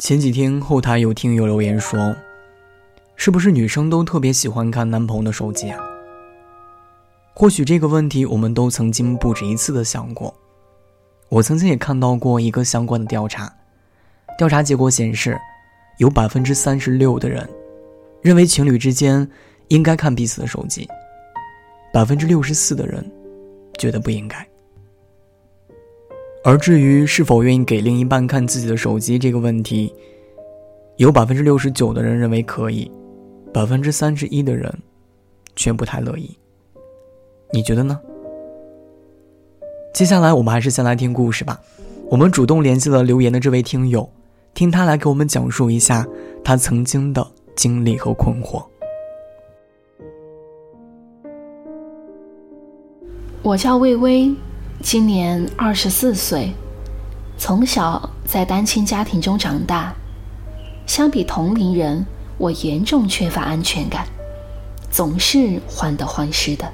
前几天后台有听友留言说：“是不是女生都特别喜欢看男朋友的手机啊？”或许这个问题我们都曾经不止一次的想过。我曾经也看到过一个相关的调查，调查结果显示，有百分之三十六的人认为情侣之间应该看彼此的手机，百分之六十四的人觉得不应该。而至于是否愿意给另一半看自己的手机这个问题，有百分之六十九的人认为可以，百分之三十一的人却不太乐意。你觉得呢？接下来我们还是先来听故事吧。我们主动联系了留言的这位听友，听他来给我们讲述一下他曾经的经历和困惑。我叫魏巍。今年二十四岁，从小在单亲家庭中长大。相比同龄人，我严重缺乏安全感，总是患得患失的。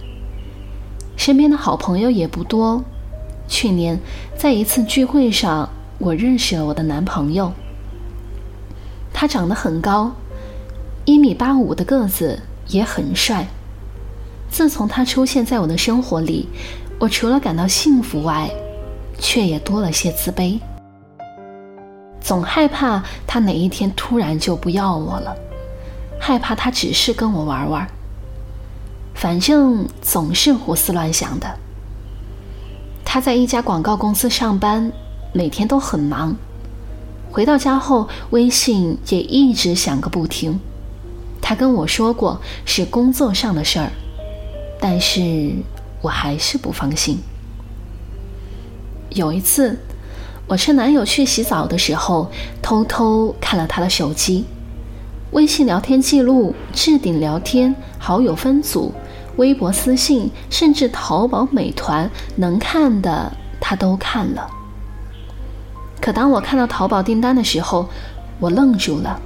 身边的好朋友也不多。去年在一次聚会上，我认识了我的男朋友。他长得很高，一米八五的个子，也很帅。自从他出现在我的生活里，我除了感到幸福外，却也多了些自卑，总害怕他哪一天突然就不要我了，害怕他只是跟我玩玩，反正总是胡思乱想的。他在一家广告公司上班，每天都很忙，回到家后微信也一直响个不停。他跟我说过是工作上的事儿，但是。我还是不放心。有一次，我趁男友去洗澡的时候，偷偷看了他的手机，微信聊天记录、置顶聊天、好友分组、微博私信，甚至淘宝、美团能看的他都看了。可当我看到淘宝订单的时候，我愣住了。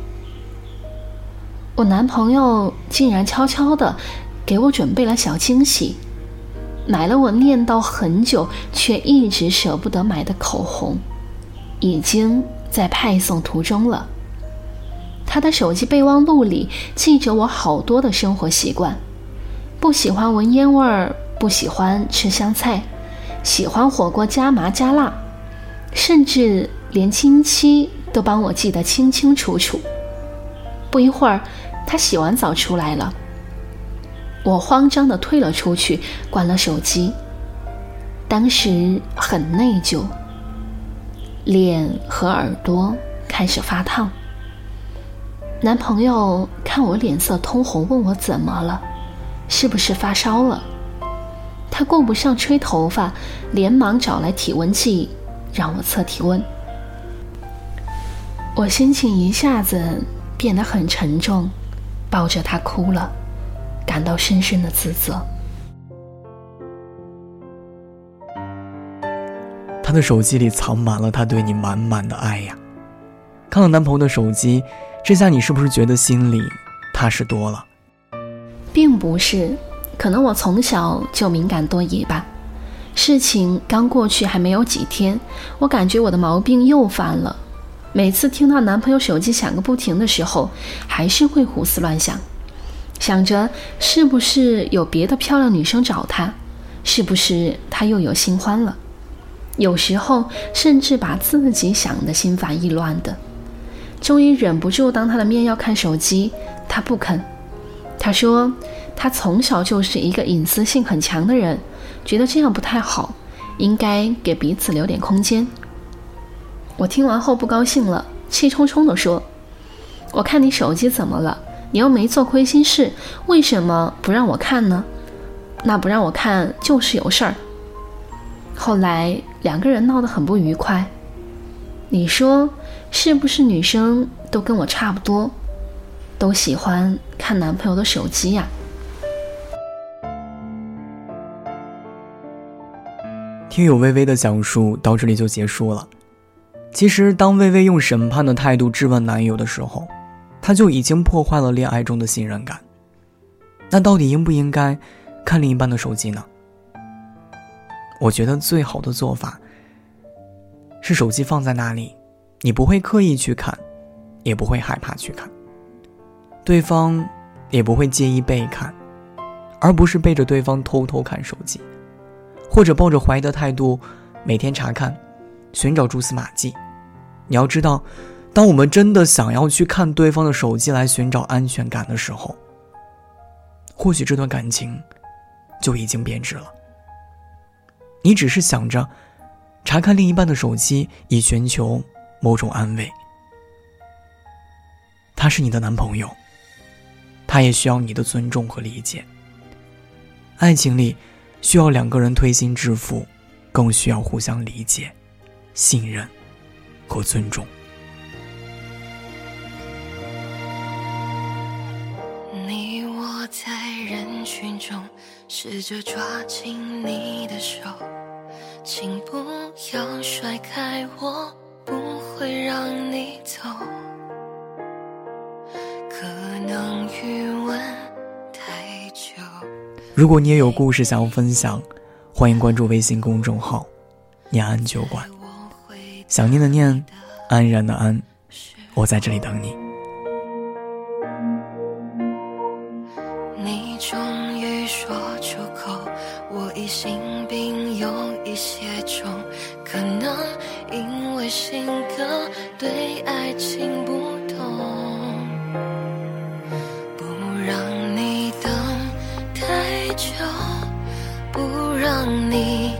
我男朋友竟然悄悄的给我准备了小惊喜。买了我念叨很久却一直舍不得买的口红，已经在派送途中了。他的手机备忘录里记着我好多的生活习惯：不喜欢闻烟味儿，不喜欢吃香菜，喜欢火锅加麻加辣，甚至连亲戚都帮我记得清清楚楚。不一会儿，他洗完澡出来了。我慌张地退了出去，关了手机。当时很内疚，脸和耳朵开始发烫。男朋友看我脸色通红，问我怎么了，是不是发烧了？他顾不上吹头发，连忙找来体温计，让我测体温。我心情一下子变得很沉重，抱着他哭了。感到深深的自责。她的手机里藏满了她对你满满的爱呀！看了男朋友的手机，这下你是不是觉得心里踏实多了？并不是，可能我从小就敏感多疑吧。事情刚过去还没有几天，我感觉我的毛病又犯了。每次听到男朋友手机响个不停的时候，还是会胡思乱想。想着是不是有别的漂亮女生找他，是不是他又有新欢了？有时候甚至把自己想得心烦意乱的。终于忍不住当他的面要看手机，他不肯。他说他从小就是一个隐私性很强的人，觉得这样不太好，应该给彼此留点空间。我听完后不高兴了，气冲冲地说：“我看你手机怎么了？”你又没做亏心事，为什么不让我看呢？那不让我看就是有事儿。后来两个人闹得很不愉快。你说是不是女生都跟我差不多，都喜欢看男朋友的手机呀？听友微微的讲述到这里就结束了。其实当微微用审判的态度质问男友的时候。他就已经破坏了恋爱中的信任感。那到底应不应该看另一半的手机呢？我觉得最好的做法是手机放在那里，你不会刻意去看，也不会害怕去看，对方也不会介意被看，而不是背着对方偷偷看手机，或者抱着怀疑的态度每天查看，寻找蛛丝马迹。你要知道，当我们真的想要去看对方的手机来寻找安全感的时候，或许这段感情就已经变质了。你只是想着查看另一半的手机以寻求某种安慰。他是你的男朋友，他也需要你的尊重和理解。爱情里需要两个人推心置腹，更需要互相理解、信任和尊重。试着抓紧你的手，请不要甩开我，不会让你走。如果你也有故事想要分享，欢迎关注微信公众号“念安酒馆”。想念的念，安然的安，我在这里等你。终于说出口，我疑心病有一些重，可能因为性格对爱情不懂，不。让你等太久，不让你，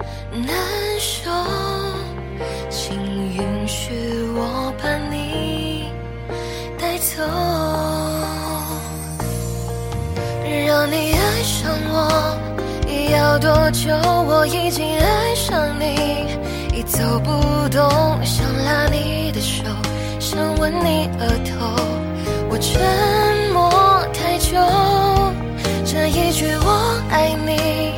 要多久？我已经爱上你，已走不动，想拉你的手，想吻你额头，我沉默太久，这一句我爱你。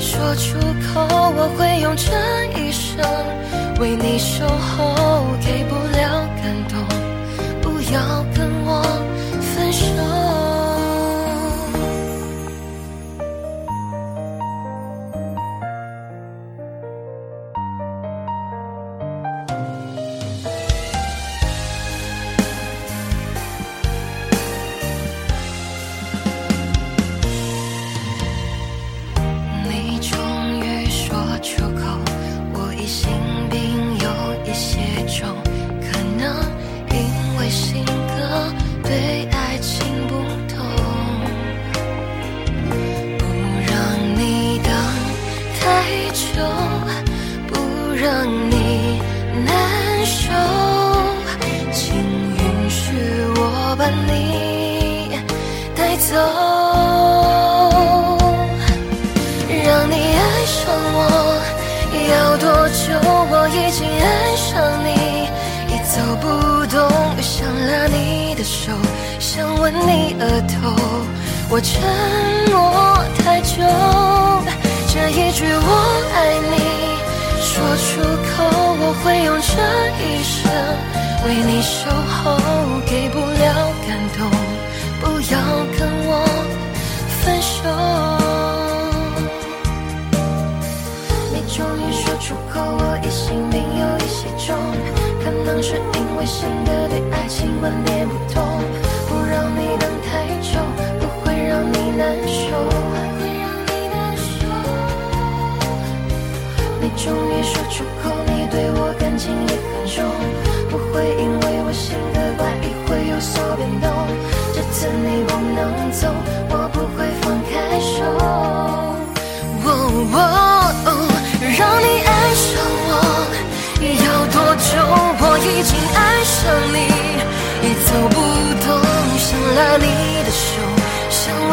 说出口，我会用这一生为你守候，给不了感动，不要中可能因为性格对爱情不懂不让你等太久不让你难受请允许我把你带走。手，想吻你额头。我沉默太久，这一句我爱你说出口，我会用这一生为你守候，给不了感动。不要跟我分手。你终于说出口，我疑心病有一些重，可能是因为性格对爱情观念不同，不让你等太久，不会让你难受不会让你难受。你终于说出口，你对我感情也很重，不会因为我性格怪异会有所变动。这次你不能走，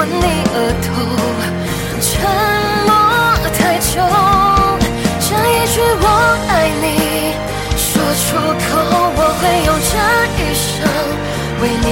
你额头，沉默太久，这一句我爱你说出口，我会用这一生。为你